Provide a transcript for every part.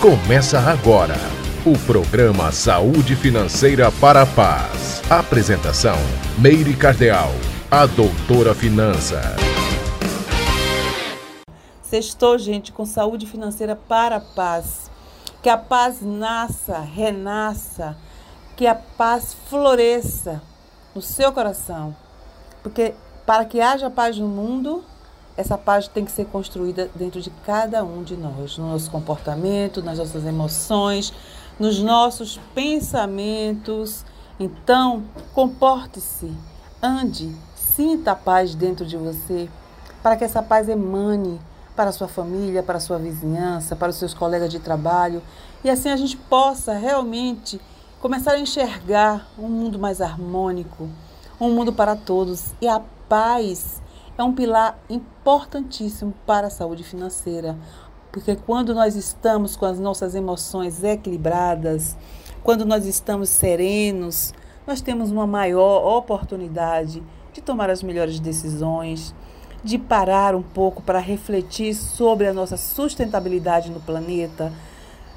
Começa agora o programa Saúde Financeira para a Paz. Apresentação: Meire Cardeal, a doutora Finança. Sextou, gente, com saúde financeira para a paz. Que a paz nasça, renasça, que a paz floresça no seu coração. Porque para que haja paz no mundo, essa paz tem que ser construída dentro de cada um de nós, no nosso comportamento, nas nossas emoções, nos nossos pensamentos. Então, comporte-se, ande, sinta a paz dentro de você, para que essa paz emane para a sua família, para a sua vizinhança, para os seus colegas de trabalho, e assim a gente possa realmente começar a enxergar um mundo mais harmônico, um mundo para todos. E a paz é um pilar importantíssimo para a saúde financeira, porque quando nós estamos com as nossas emoções equilibradas, quando nós estamos serenos, nós temos uma maior oportunidade de tomar as melhores decisões, de parar um pouco para refletir sobre a nossa sustentabilidade no planeta,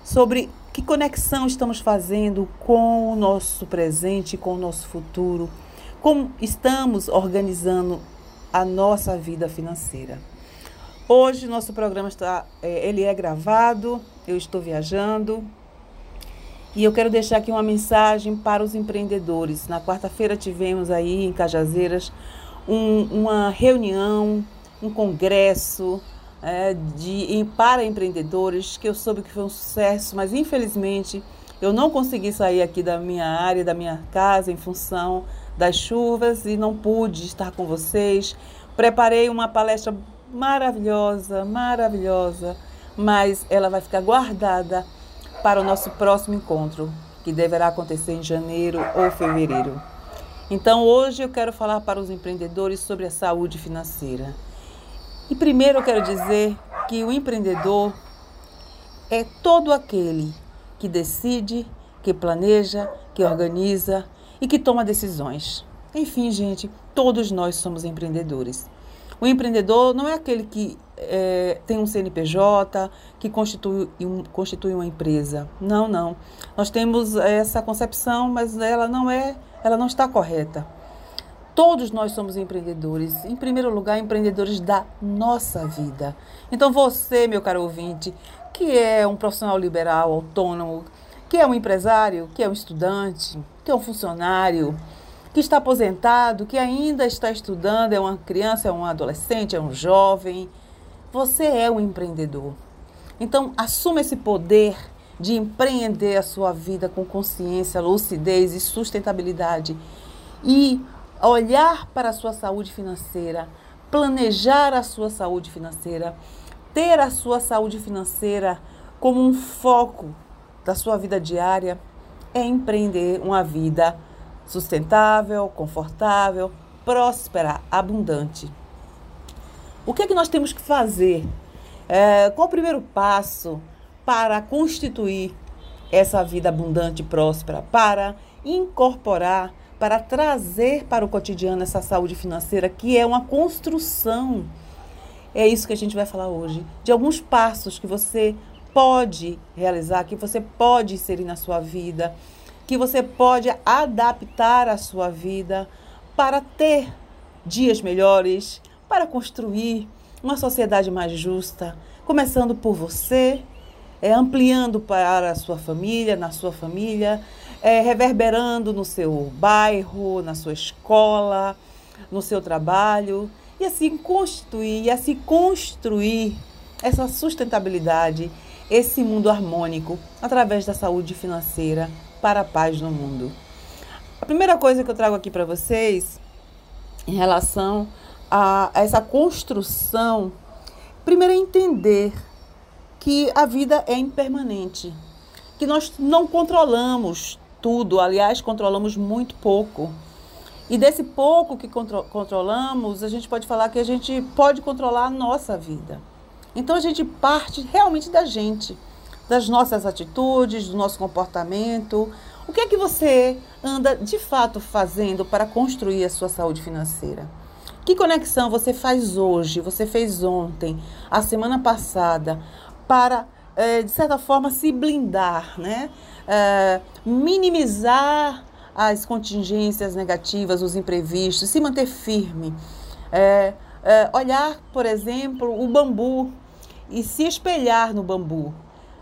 sobre que conexão estamos fazendo com o nosso presente, com o nosso futuro, como estamos organizando a nossa vida financeira. Hoje nosso programa está, é, ele é gravado, eu estou viajando e eu quero deixar aqui uma mensagem para os empreendedores. Na quarta-feira tivemos aí em Cajazeiras um, uma reunião, um congresso é, de, para empreendedores que eu soube que foi um sucesso, mas infelizmente eu não consegui sair aqui da minha área, da minha casa, em função das chuvas e não pude estar com vocês. Preparei uma palestra maravilhosa, maravilhosa, mas ela vai ficar guardada para o nosso próximo encontro, que deverá acontecer em janeiro ou fevereiro. Então, hoje eu quero falar para os empreendedores sobre a saúde financeira. E primeiro eu quero dizer que o empreendedor é todo aquele que decide, que planeja, que organiza e que toma decisões. Enfim, gente, todos nós somos empreendedores. O empreendedor não é aquele que é, tem um CNPJ, que constitui, um, constitui uma empresa. Não, não. Nós temos essa concepção, mas ela não é, ela não está correta. Todos nós somos empreendedores. Em primeiro lugar, empreendedores da nossa vida. Então, você, meu caro ouvinte, que é um profissional liberal, autônomo, que é um empresário, que é um estudante, que é um funcionário, que está aposentado, que ainda está estudando, é uma criança, é um adolescente, é um jovem. Você é um empreendedor. Então, assuma esse poder de empreender a sua vida com consciência, lucidez e sustentabilidade. E olhar para a sua saúde financeira, planejar a sua saúde financeira, ter a sua saúde financeira como um foco da sua vida diária, é empreender uma vida sustentável, confortável, próspera, abundante. O que é que nós temos que fazer? É, qual o primeiro passo para constituir essa vida abundante e próspera? Para incorporar, para trazer para o cotidiano essa saúde financeira que é uma construção. É isso que a gente vai falar hoje. De alguns passos que você pode realizar, que você pode inserir na sua vida que você pode adaptar a sua vida para ter dias melhores, para construir uma sociedade mais justa, começando por você, é, ampliando para a sua família, na sua família, é, reverberando no seu bairro, na sua escola, no seu trabalho, e assim constituir, e assim construir essa sustentabilidade, esse mundo harmônico através da saúde financeira para a paz no mundo. A primeira coisa que eu trago aqui para vocês em relação a essa construção, primeiro é entender que a vida é impermanente, que nós não controlamos tudo, aliás, controlamos muito pouco. E desse pouco que contro controlamos, a gente pode falar que a gente pode controlar a nossa vida. Então a gente parte realmente da gente das nossas atitudes, do nosso comportamento. O que é que você anda de fato fazendo para construir a sua saúde financeira? Que conexão você faz hoje, você fez ontem, a semana passada, para é, de certa forma, se blindar, né? É, minimizar as contingências negativas, os imprevistos, se manter firme. É, é, olhar, por exemplo, o bambu e se espelhar no bambu.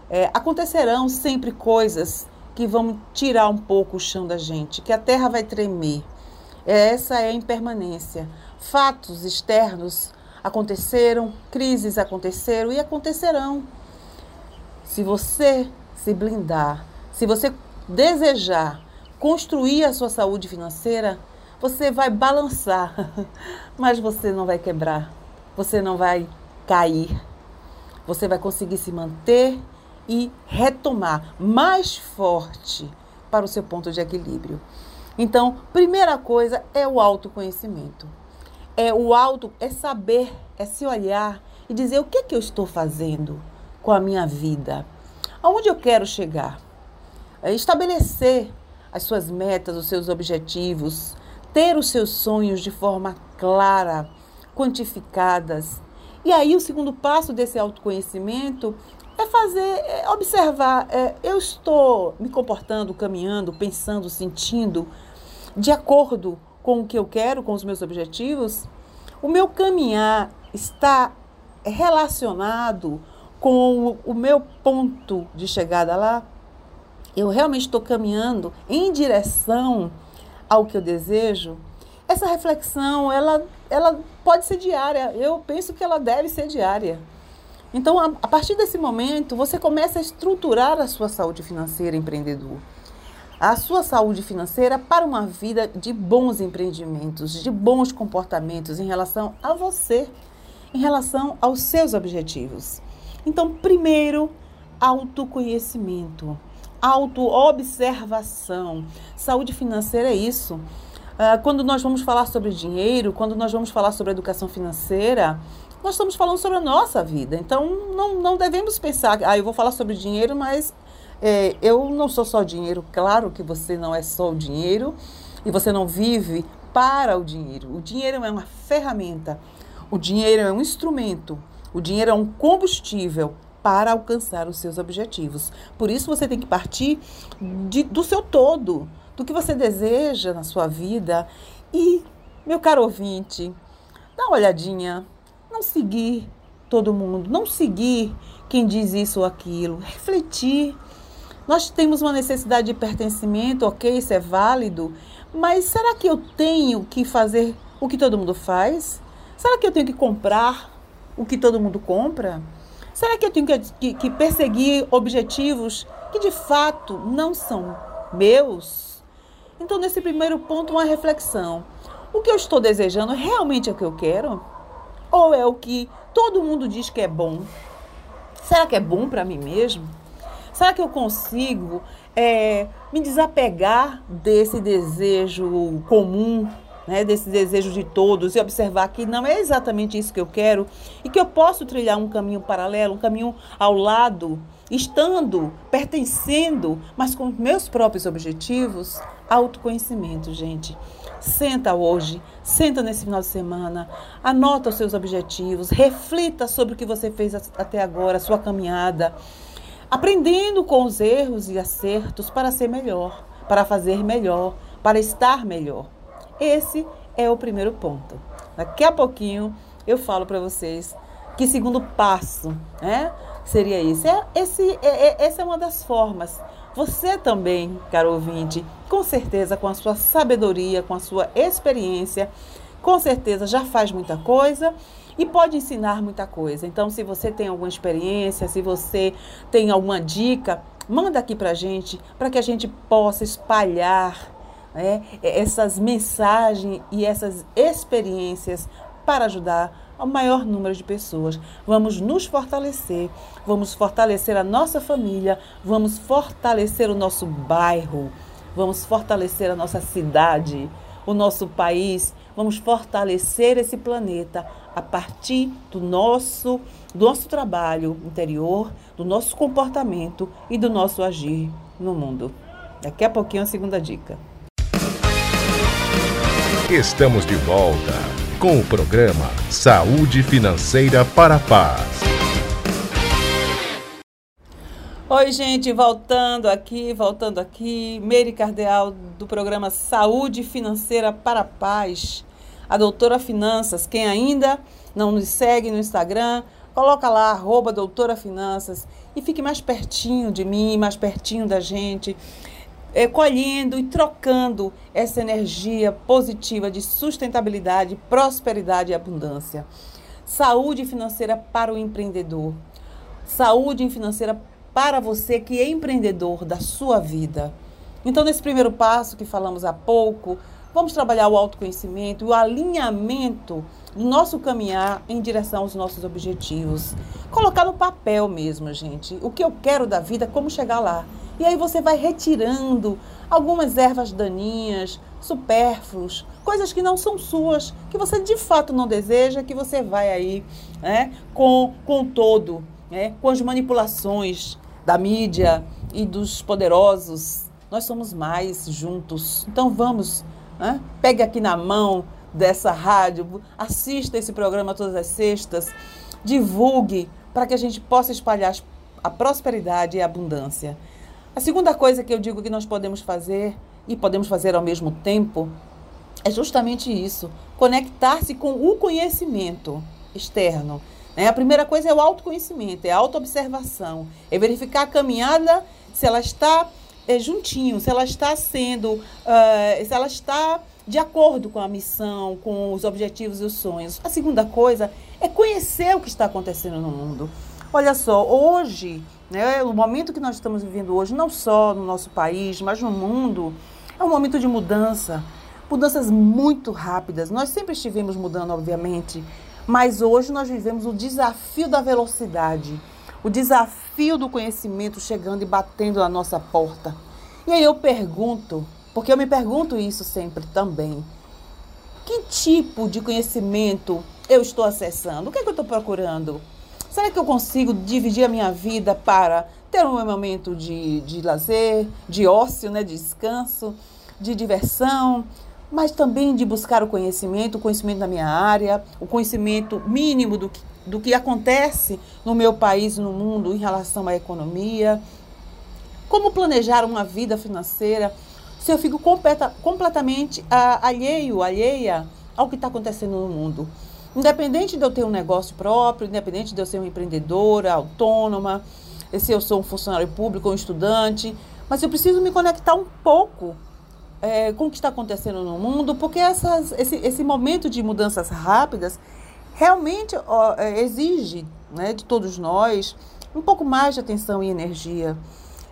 É, acontecerão sempre coisas que vão tirar um pouco o chão da gente, que a terra vai tremer. Essa é a impermanência. Fatos externos aconteceram, crises aconteceram e acontecerão. Se você se blindar, se você desejar construir a sua saúde financeira, você vai balançar, mas você não vai quebrar, você não vai cair. Você vai conseguir se manter e retomar mais forte para o seu ponto de equilíbrio. Então, primeira coisa é o autoconhecimento. É o auto, é saber, é se olhar e dizer o que, é que eu estou fazendo com a minha vida, aonde eu quero chegar. É estabelecer as suas metas, os seus objetivos, ter os seus sonhos de forma clara, quantificadas. E aí o segundo passo desse autoconhecimento é fazer, é observar, é, eu estou me comportando, caminhando, pensando, sentindo de acordo com o que eu quero, com os meus objetivos? O meu caminhar está relacionado com o, o meu ponto de chegada lá? Eu realmente estou caminhando em direção ao que eu desejo? Essa reflexão, ela, ela pode ser diária. Eu penso que ela deve ser diária. Então, a, a partir desse momento, você começa a estruturar a sua saúde financeira, empreendedor. A sua saúde financeira para uma vida de bons empreendimentos, de bons comportamentos em relação a você, em relação aos seus objetivos. Então, primeiro, autoconhecimento, autoobservação. Saúde financeira é isso. Ah, quando nós vamos falar sobre dinheiro, quando nós vamos falar sobre educação financeira, nós estamos falando sobre a nossa vida. Então, não, não devemos pensar, ah, eu vou falar sobre dinheiro, mas é, eu não sou só dinheiro. Claro que você não é só o dinheiro e você não vive para o dinheiro. O dinheiro é uma ferramenta, o dinheiro é um instrumento, o dinheiro é um combustível para alcançar os seus objetivos. Por isso, você tem que partir de, do seu todo, do que você deseja na sua vida. E, meu caro ouvinte, dá uma olhadinha não seguir todo mundo, não seguir quem diz isso ou aquilo, refletir. Nós temos uma necessidade de pertencimento, ok, isso é válido, mas será que eu tenho que fazer o que todo mundo faz? Será que eu tenho que comprar o que todo mundo compra? Será que eu tenho que, que, que perseguir objetivos que de fato não são meus? Então, nesse primeiro ponto, uma reflexão. O que eu estou desejando realmente é o que eu quero? Ou é o que todo mundo diz que é bom? Será que é bom para mim mesmo? Será que eu consigo é, me desapegar desse desejo comum, né, desse desejo de todos e observar que não é exatamente isso que eu quero e que eu posso trilhar um caminho paralelo, um caminho ao lado, estando, pertencendo, mas com meus próprios objetivos? Autoconhecimento, gente. Senta hoje, senta nesse final de semana, anota os seus objetivos, reflita sobre o que você fez até agora, a sua caminhada, aprendendo com os erros e acertos para ser melhor, para fazer melhor, para estar melhor. Esse é o primeiro ponto. Daqui a pouquinho eu falo para vocês que segundo passo, né, seria esse. É, esse é, é, essa é uma das formas você também, caro ouvinte, com certeza, com a sua sabedoria, com a sua experiência, com certeza já faz muita coisa e pode ensinar muita coisa. Então, se você tem alguma experiência, se você tem alguma dica, manda aqui para gente, para que a gente possa espalhar né, essas mensagens e essas experiências para ajudar ao maior número de pessoas. Vamos nos fortalecer, vamos fortalecer a nossa família, vamos fortalecer o nosso bairro, vamos fortalecer a nossa cidade, o nosso país, vamos fortalecer esse planeta a partir do nosso, do nosso trabalho interior, do nosso comportamento e do nosso agir no mundo. Daqui a pouquinho a segunda dica. Estamos de volta com o programa Saúde Financeira para a Paz. Oi, gente, voltando aqui, voltando aqui. Meire Cardeal, do programa Saúde Financeira para a Paz. A doutora Finanças. Quem ainda não nos segue no Instagram, coloca lá, arroba doutora Finanças, e fique mais pertinho de mim, mais pertinho da gente, colhendo e trocando essa energia positiva de sustentabilidade, prosperidade e abundância. Saúde financeira para o empreendedor. Saúde financeira para você que é empreendedor da sua vida. Então, nesse primeiro passo que falamos há pouco, vamos trabalhar o autoconhecimento e o alinhamento nosso caminhar em direção aos nossos objetivos. Colocar no papel mesmo, gente, o que eu quero da vida, como chegar lá. E aí você vai retirando algumas ervas daninhas, supérfluos, coisas que não são suas, que você de fato não deseja, que você vai aí né, com, com todo, né, com as manipulações, da mídia e dos poderosos. Nós somos mais juntos. Então vamos, né? pegue aqui na mão dessa rádio, assista esse programa todas as sextas, divulgue para que a gente possa espalhar a prosperidade e a abundância. A segunda coisa que eu digo que nós podemos fazer e podemos fazer ao mesmo tempo é justamente isso: conectar-se com o conhecimento externo. Né? A primeira coisa é o autoconhecimento, é a autoobservação, é verificar a caminhada, se ela está é, juntinho, se ela está sendo, uh, se ela está de acordo com a missão, com os objetivos e os sonhos. A segunda coisa é conhecer o que está acontecendo no mundo. Olha só, hoje, né, o momento que nós estamos vivendo hoje, não só no nosso país, mas no mundo, é um momento de mudança. Mudanças muito rápidas. Nós sempre estivemos mudando, obviamente, mas hoje nós vivemos o desafio da velocidade, o desafio do conhecimento chegando e batendo na nossa porta. E aí eu pergunto, porque eu me pergunto isso sempre também: que tipo de conhecimento eu estou acessando? O que é que eu estou procurando? Será que eu consigo dividir a minha vida para ter um momento de, de lazer, de ócio, né, de descanso, de diversão, mas também de buscar o conhecimento, o conhecimento da minha área, o conhecimento mínimo do que, do que acontece no meu país no mundo em relação à economia. Como planejar uma vida financeira se eu fico completa, completamente alheio, alheia ao que está acontecendo no mundo? Independente de eu ter um negócio próprio, independente de eu ser uma empreendedora, autônoma, se eu sou um funcionário público ou um estudante, mas eu preciso me conectar um pouco é, com o que está acontecendo no mundo, porque essas, esse, esse momento de mudanças rápidas realmente ó, é, exige né, de todos nós um pouco mais de atenção e energia.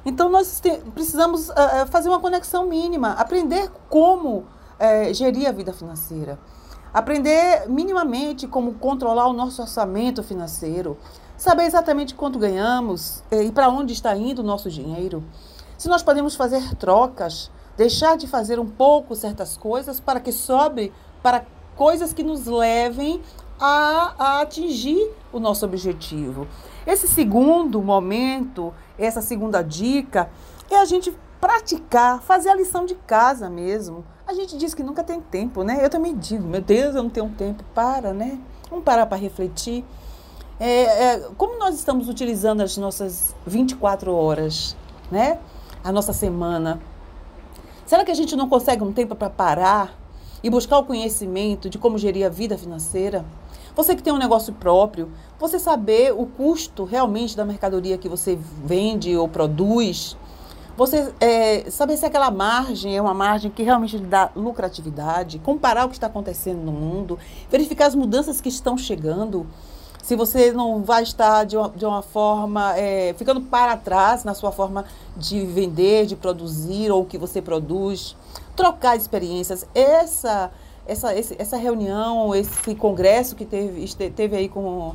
Então, nós precisamos uh, fazer uma conexão mínima, aprender como uh, gerir a vida financeira, aprender minimamente como controlar o nosso orçamento financeiro, saber exatamente quanto ganhamos uh, e para onde está indo o nosso dinheiro. Se nós podemos fazer trocas deixar de fazer um pouco certas coisas para que sobre para coisas que nos levem a, a, atingir o nosso objetivo. Esse segundo momento, essa segunda dica, é a gente praticar, fazer a lição de casa mesmo. A gente diz que nunca tem tempo, né? Eu também digo, meu Deus, eu não tenho tempo. Para, né? Vamos parar para refletir. É, é, como nós estamos utilizando as nossas 24 horas, né? A nossa semana Será que a gente não consegue um tempo para parar e buscar o conhecimento de como gerir a vida financeira? Você que tem um negócio próprio, você saber o custo realmente da mercadoria que você vende ou produz, você é, saber se aquela margem é uma margem que realmente dá lucratividade, comparar o que está acontecendo no mundo, verificar as mudanças que estão chegando se você não vai estar de uma, de uma forma, é, ficando para trás na sua forma de vender, de produzir ou o que você produz, trocar experiências. Essa, essa, esse, essa reunião, esse congresso que teve, teve aí com,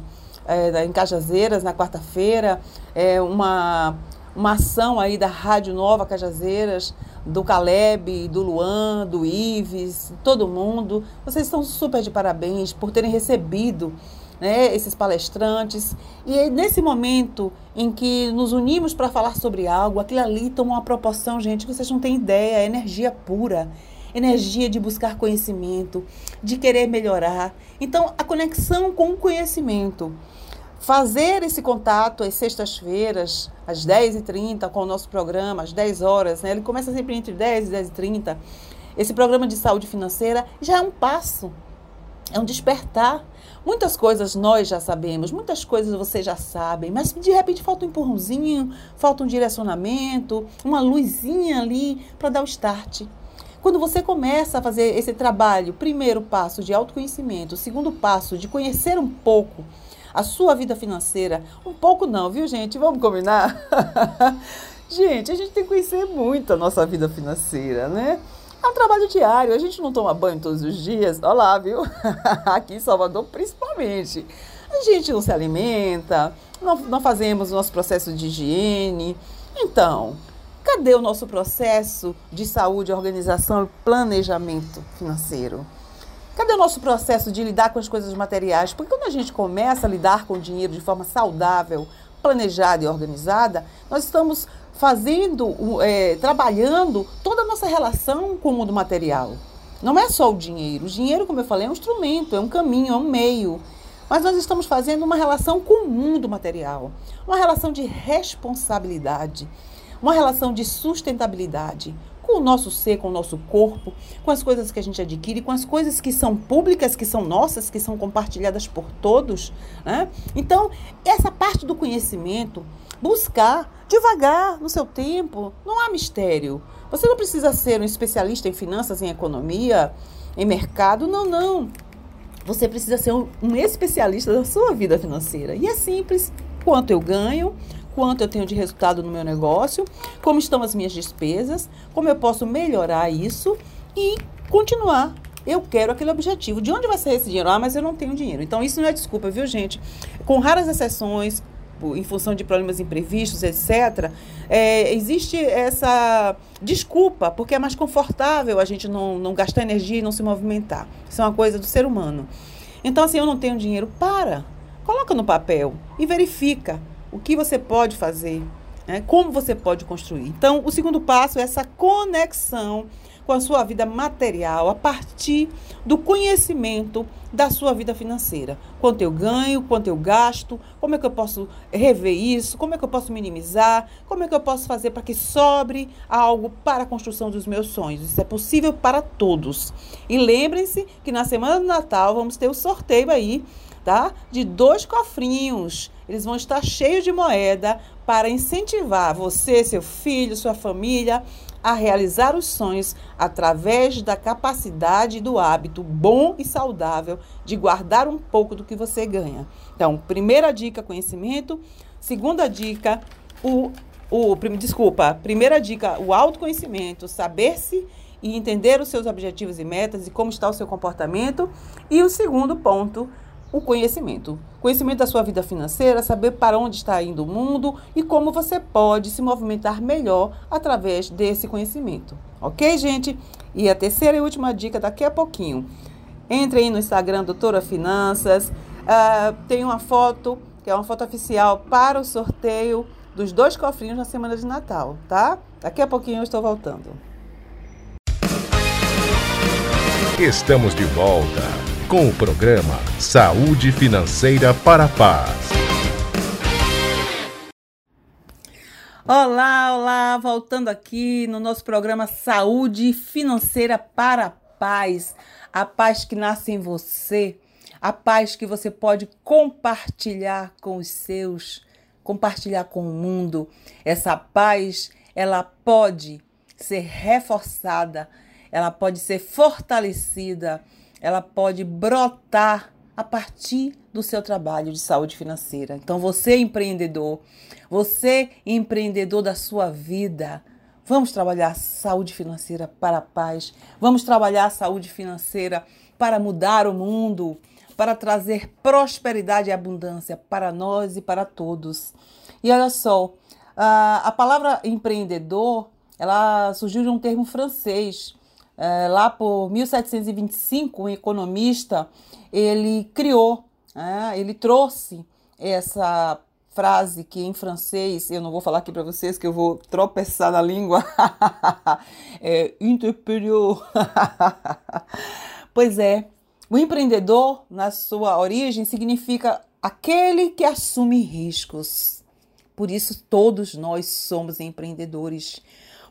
é, em Cajazeiras na quarta-feira, é uma, uma ação aí da Rádio Nova Cajazeiras, do Caleb, do Luan, do Ives, todo mundo. Vocês estão super de parabéns por terem recebido né, esses palestrantes. E nesse momento em que nos unimos para falar sobre algo, aquilo ali toma uma proporção, gente, que vocês não têm ideia, é energia pura. Energia de buscar conhecimento, de querer melhorar. Então, a conexão com o conhecimento fazer esse contato às sextas-feiras, às 10h30, com o nosso programa, às 10 horas, né? Ele começa sempre entre 10 e 10h30. Esse programa de saúde financeira já é um passo, é um despertar. Muitas coisas nós já sabemos, muitas coisas vocês já sabem, mas de repente falta um empurrãozinho, falta um direcionamento, uma luzinha ali para dar o start. Quando você começa a fazer esse trabalho, primeiro passo de autoconhecimento, segundo passo de conhecer um pouco a sua vida financeira, um pouco não, viu, gente? Vamos combinar? gente, a gente tem que conhecer muito a nossa vida financeira, né? É um trabalho diário, a gente não toma banho todos os dias, olha lá, viu? Aqui em Salvador, principalmente. A gente não se alimenta, não, não fazemos o nosso processo de higiene. Então, cadê o nosso processo de saúde, organização e planejamento financeiro? Cadê o nosso processo de lidar com as coisas materiais? Porque quando a gente começa a lidar com o dinheiro de forma saudável, planejada e organizada, nós estamos fazendo, é, trabalhando toda a nossa relação com o mundo material. Não é só o dinheiro. O dinheiro, como eu falei, é um instrumento, é um caminho, é um meio. Mas nós estamos fazendo uma relação com o mundo material, uma relação de responsabilidade, uma relação de sustentabilidade, com o nosso ser, com o nosso corpo, com as coisas que a gente adquire, com as coisas que são públicas, que são nossas, que são compartilhadas por todos. Né? Então, essa parte do conhecimento, buscar devagar, no seu tempo, não há mistério. Você não precisa ser um especialista em finanças, em economia, em mercado, não, não. Você precisa ser um, um especialista da sua vida financeira. E é simples. Quanto eu ganho, quanto eu tenho de resultado no meu negócio, como estão as minhas despesas, como eu posso melhorar isso e continuar. Eu quero aquele objetivo. De onde vai sair esse dinheiro? Ah, mas eu não tenho dinheiro. Então, isso não é desculpa, viu, gente? Com raras exceções, em função de problemas imprevistos, etc., é, existe essa desculpa, porque é mais confortável a gente não, não gastar energia e não se movimentar. Isso é uma coisa do ser humano. Então, assim, eu não tenho dinheiro, para. Coloca no papel e verifica o que você pode fazer, né? como você pode construir. Então, o segundo passo é essa conexão com a sua vida material a partir do conhecimento da sua vida financeira. Quanto eu ganho, quanto eu gasto, como é que eu posso rever isso, como é que eu posso minimizar, como é que eu posso fazer para que sobre algo para a construção dos meus sonhos. Isso é possível para todos. E lembrem-se que na semana do Natal vamos ter o sorteio aí tá? De dois cofrinhos. Eles vão estar cheios de moeda para incentivar você, seu filho, sua família a realizar os sonhos através da capacidade do hábito bom e saudável de guardar um pouco do que você ganha. Então, primeira dica, conhecimento. Segunda dica, o, o desculpa, primeira dica, o autoconhecimento, saber-se e entender os seus objetivos e metas e como está o seu comportamento. E o segundo ponto, o conhecimento. Conhecimento da sua vida financeira, saber para onde está indo o mundo e como você pode se movimentar melhor através desse conhecimento. Ok, gente? E a terceira e última dica daqui a pouquinho. Entre aí no Instagram Doutora Finanças. Uh, tem uma foto, que é uma foto oficial para o sorteio dos dois cofrinhos na semana de Natal, tá? Daqui a pouquinho eu estou voltando. Estamos de volta com o programa Saúde Financeira para a Paz. Olá, olá, voltando aqui no nosso programa Saúde Financeira para a Paz. A paz que nasce em você, a paz que você pode compartilhar com os seus, compartilhar com o mundo. Essa paz, ela pode ser reforçada, ela pode ser fortalecida ela pode brotar a partir do seu trabalho de saúde financeira. Então, você empreendedor, você empreendedor da sua vida, vamos trabalhar saúde financeira para a paz, vamos trabalhar saúde financeira para mudar o mundo, para trazer prosperidade e abundância para nós e para todos. E olha só, a palavra empreendedor, ela surgiu de um termo francês é, lá por 1725, um economista, ele criou, é, ele trouxe essa frase que em francês, eu não vou falar aqui para vocês que eu vou tropeçar na língua, é interperior. pois é, o empreendedor, na sua origem, significa aquele que assume riscos. Por isso, todos nós somos empreendedores,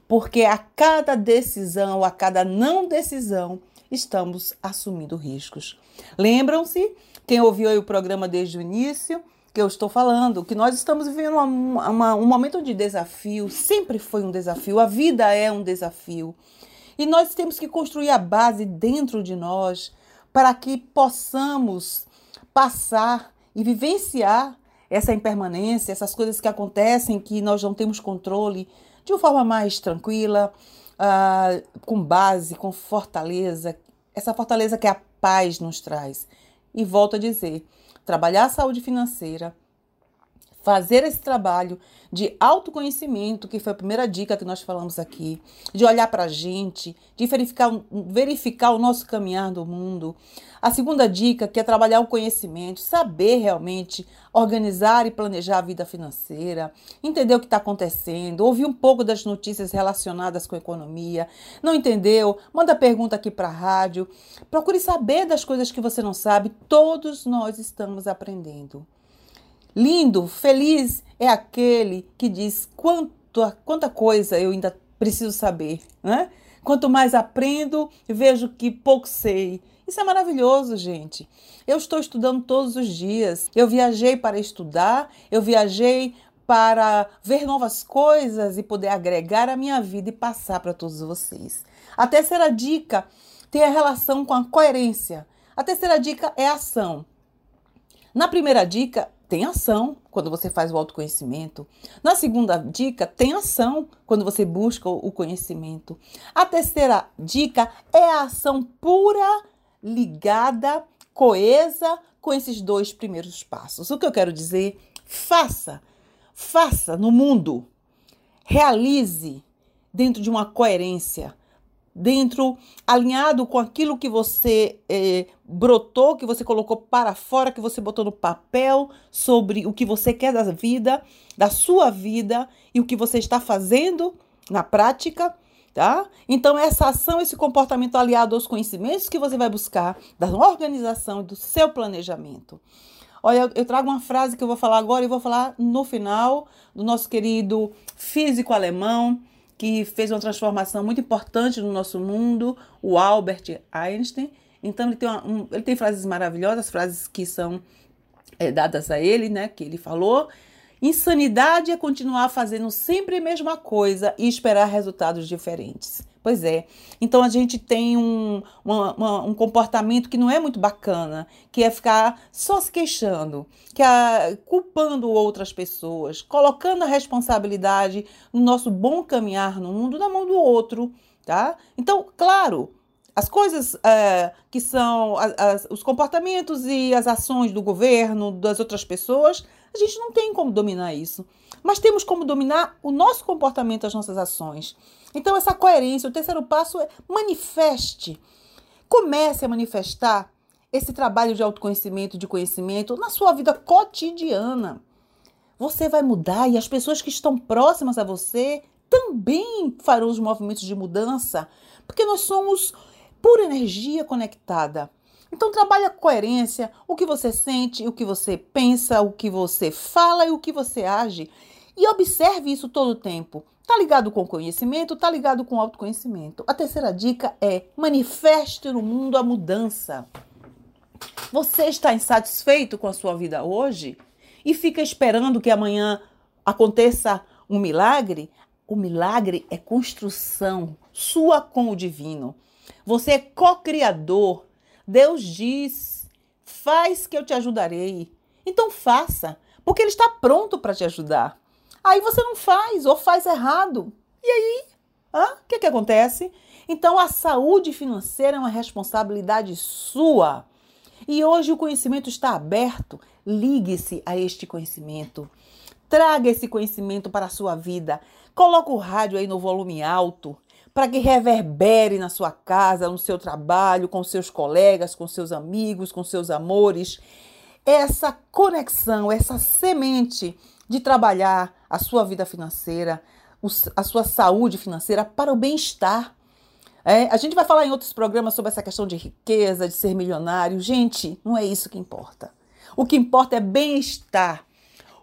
porque a cada decisão, a cada não decisão, estamos assumindo riscos. Lembram-se, quem ouviu o programa desde o início, que eu estou falando, que nós estamos vivendo uma, uma, um momento de desafio, sempre foi um desafio, a vida é um desafio. E nós temos que construir a base dentro de nós para que possamos passar e vivenciar essa impermanência, essas coisas que acontecem que nós não temos controle, de uma forma mais tranquila, uh, com base, com fortaleza, essa fortaleza que a paz nos traz. E volto a dizer, trabalhar a saúde financeira, fazer esse trabalho de autoconhecimento, que foi a primeira dica que nós falamos aqui, de olhar para a gente, de verificar, verificar o nosso caminhar no mundo. A segunda dica, que é trabalhar o conhecimento, saber realmente organizar e planejar a vida financeira, entender o que está acontecendo, ouvir um pouco das notícias relacionadas com a economia. Não entendeu? Manda pergunta aqui para a rádio. Procure saber das coisas que você não sabe. Todos nós estamos aprendendo. Lindo, feliz é aquele que diz quanto, quanta coisa eu ainda preciso saber, né? Quanto mais aprendo, vejo que pouco sei. Isso é maravilhoso, gente. Eu estou estudando todos os dias. Eu viajei para estudar, eu viajei para ver novas coisas e poder agregar a minha vida e passar para todos vocês. A terceira dica tem a relação com a coerência. A terceira dica é ação. Na primeira dica, tem ação quando você faz o autoconhecimento. Na segunda dica, tem ação quando você busca o conhecimento. A terceira dica é a ação pura, ligada, coesa com esses dois primeiros passos. O que eu quero dizer? Faça, faça no mundo, realize dentro de uma coerência dentro, alinhado com aquilo que você é, brotou, que você colocou para fora, que você botou no papel sobre o que você quer da vida, da sua vida e o que você está fazendo na prática. Tá? Então, essa ação, esse comportamento aliado aos conhecimentos que você vai buscar da organização do seu planejamento. Olha, eu trago uma frase que eu vou falar agora e vou falar no final do nosso querido físico alemão, que fez uma transformação muito importante no nosso mundo, o Albert Einstein. Então ele tem, uma, um, ele tem frases maravilhosas, frases que são é, dadas a ele, né, que ele falou. Insanidade é continuar fazendo sempre a mesma coisa e esperar resultados diferentes. Pois é. Então a gente tem um, uma, uma, um comportamento que não é muito bacana, que é ficar só se queixando, que é culpando outras pessoas, colocando a responsabilidade no nosso bom caminhar no mundo na mão do outro, tá? Então, claro, as coisas é, que são as, as, os comportamentos e as ações do governo, das outras pessoas, a gente não tem como dominar isso. Mas temos como dominar o nosso comportamento, as nossas ações. Então, essa coerência, o terceiro passo é manifeste. Comece a manifestar esse trabalho de autoconhecimento, de conhecimento na sua vida cotidiana. Você vai mudar e as pessoas que estão próximas a você também farão os movimentos de mudança, porque nós somos pura energia conectada. Então trabalhe a coerência, o que você sente, o que você pensa, o que você fala e o que você age. E observe isso todo o tempo. Tá ligado com conhecimento, tá ligado com autoconhecimento. A terceira dica é manifeste no mundo a mudança. Você está insatisfeito com a sua vida hoje e fica esperando que amanhã aconteça um milagre? O milagre é construção sua com o divino. Você é co-criador Deus diz: faz que eu te ajudarei. Então faça, porque Ele está pronto para te ajudar. Aí você não faz ou faz errado. E aí? O que, que acontece? Então a saúde financeira é uma responsabilidade sua. E hoje o conhecimento está aberto. Ligue-se a este conhecimento. Traga esse conhecimento para a sua vida. Coloque o rádio aí no volume alto para que reverbere na sua casa, no seu trabalho, com seus colegas, com seus amigos, com seus amores. Essa conexão, essa semente de trabalhar a sua vida financeira, a sua saúde financeira para o bem-estar. É, a gente vai falar em outros programas sobre essa questão de riqueza, de ser milionário. Gente, não é isso que importa. O que importa é bem-estar.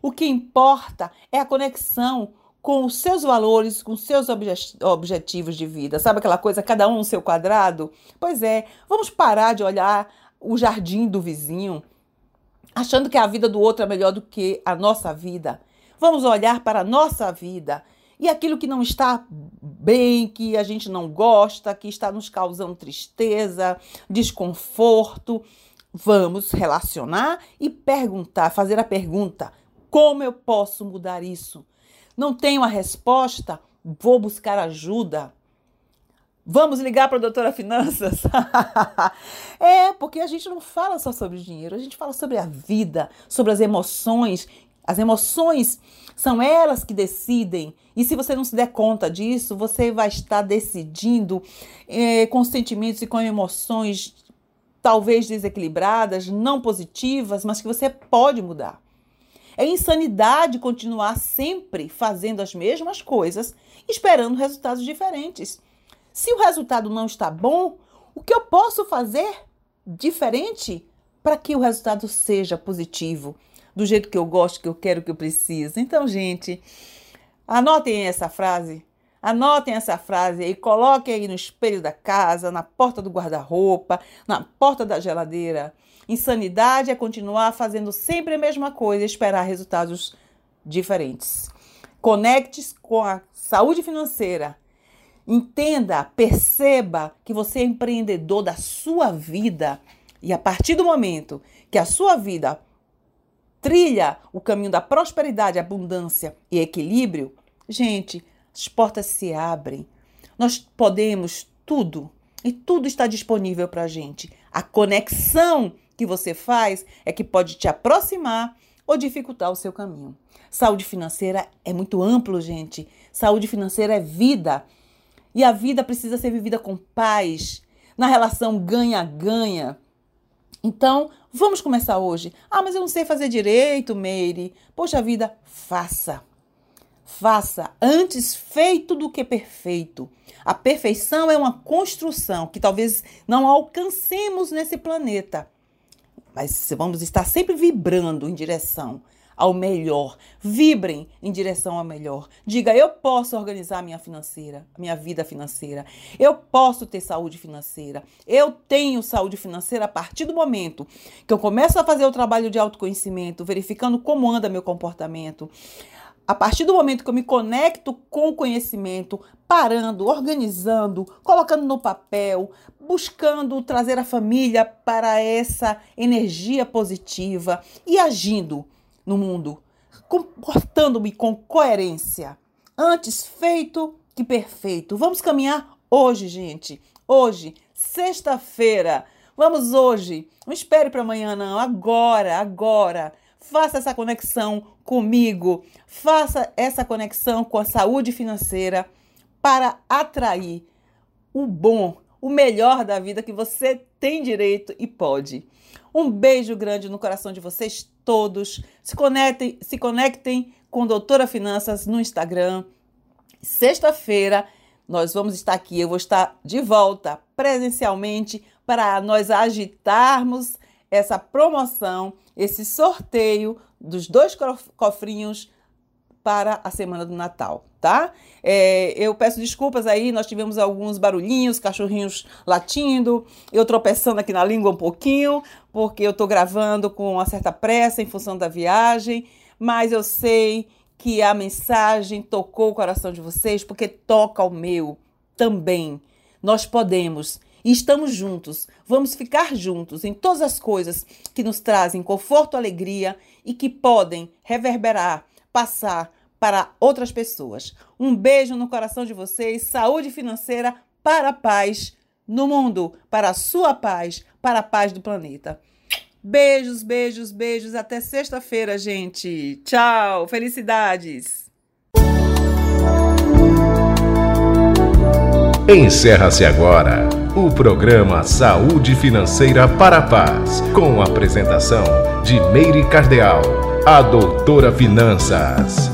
O que importa é a conexão com os seus valores, com os seus objetivos de vida. Sabe aquela coisa, cada um no seu quadrado? Pois é, vamos parar de olhar o jardim do vizinho, achando que a vida do outro é melhor do que a nossa vida. Vamos olhar para a nossa vida e aquilo que não está bem, que a gente não gosta, que está nos causando tristeza, desconforto, vamos relacionar e perguntar, fazer a pergunta: como eu posso mudar isso? Não tenho a resposta? Vou buscar ajuda. Vamos ligar para a doutora Finanças? é, porque a gente não fala só sobre dinheiro, a gente fala sobre a vida, sobre as emoções. As emoções são elas que decidem. E se você não se der conta disso, você vai estar decidindo é, com sentimentos e com emoções talvez desequilibradas, não positivas, mas que você pode mudar. É insanidade continuar sempre fazendo as mesmas coisas, esperando resultados diferentes. Se o resultado não está bom, o que eu posso fazer diferente para que o resultado seja positivo, do jeito que eu gosto, que eu quero, que eu preciso? Então, gente, anotem essa frase. Anotem essa frase e coloquem aí no espelho da casa, na porta do guarda-roupa, na porta da geladeira. Insanidade é continuar fazendo sempre a mesma coisa e esperar resultados diferentes. Conecte-se com a saúde financeira. Entenda, perceba que você é empreendedor da sua vida. E a partir do momento que a sua vida trilha o caminho da prosperidade, abundância e equilíbrio, gente, as portas se abrem. Nós podemos tudo e tudo está disponível para a gente. A conexão que você faz é que pode te aproximar ou dificultar o seu caminho. Saúde financeira é muito amplo, gente. Saúde financeira é vida. E a vida precisa ser vivida com paz, na relação ganha-ganha. Então, vamos começar hoje. Ah, mas eu não sei fazer direito, Meire. Poxa vida, faça. Faça antes feito do que perfeito. A perfeição é uma construção que talvez não alcancemos nesse planeta mas vamos estar sempre vibrando em direção ao melhor. Vibrem em direção ao melhor. Diga: eu posso organizar minha financeira, minha vida financeira. Eu posso ter saúde financeira. Eu tenho saúde financeira a partir do momento que eu começo a fazer o trabalho de autoconhecimento, verificando como anda meu comportamento. A partir do momento que eu me conecto com o conhecimento, parando, organizando, colocando no papel, buscando trazer a família para essa energia positiva e agindo no mundo, comportando-me com coerência. Antes feito que perfeito. Vamos caminhar hoje, gente. Hoje, sexta-feira. Vamos hoje. Não espere para amanhã, não. Agora, agora. Faça essa conexão comigo. Faça essa conexão com a saúde financeira para atrair o bom, o melhor da vida que você tem direito e pode. Um beijo grande no coração de vocês todos. Se conectem, se conectem com Doutora Finanças no Instagram. Sexta-feira nós vamos estar aqui, eu vou estar de volta presencialmente para nós agitarmos essa promoção, esse sorteio dos dois cofrinhos para a semana do Natal, tá? É, eu peço desculpas aí, nós tivemos alguns barulhinhos, cachorrinhos latindo, eu tropeçando aqui na língua um pouquinho, porque eu tô gravando com uma certa pressa em função da viagem, mas eu sei que a mensagem tocou o coração de vocês, porque toca o meu também. Nós podemos e estamos juntos. Vamos ficar juntos em todas as coisas que nos trazem conforto, alegria e que podem reverberar, passar para outras pessoas. Um beijo no coração de vocês, saúde financeira para a paz no mundo, para a sua paz, para a paz do planeta. Beijos, beijos, beijos. Até sexta-feira, gente. Tchau. Felicidades. Encerra-se agora o programa Saúde Financeira para a Paz, com a apresentação de Meire Cardeal, a doutora Finanças.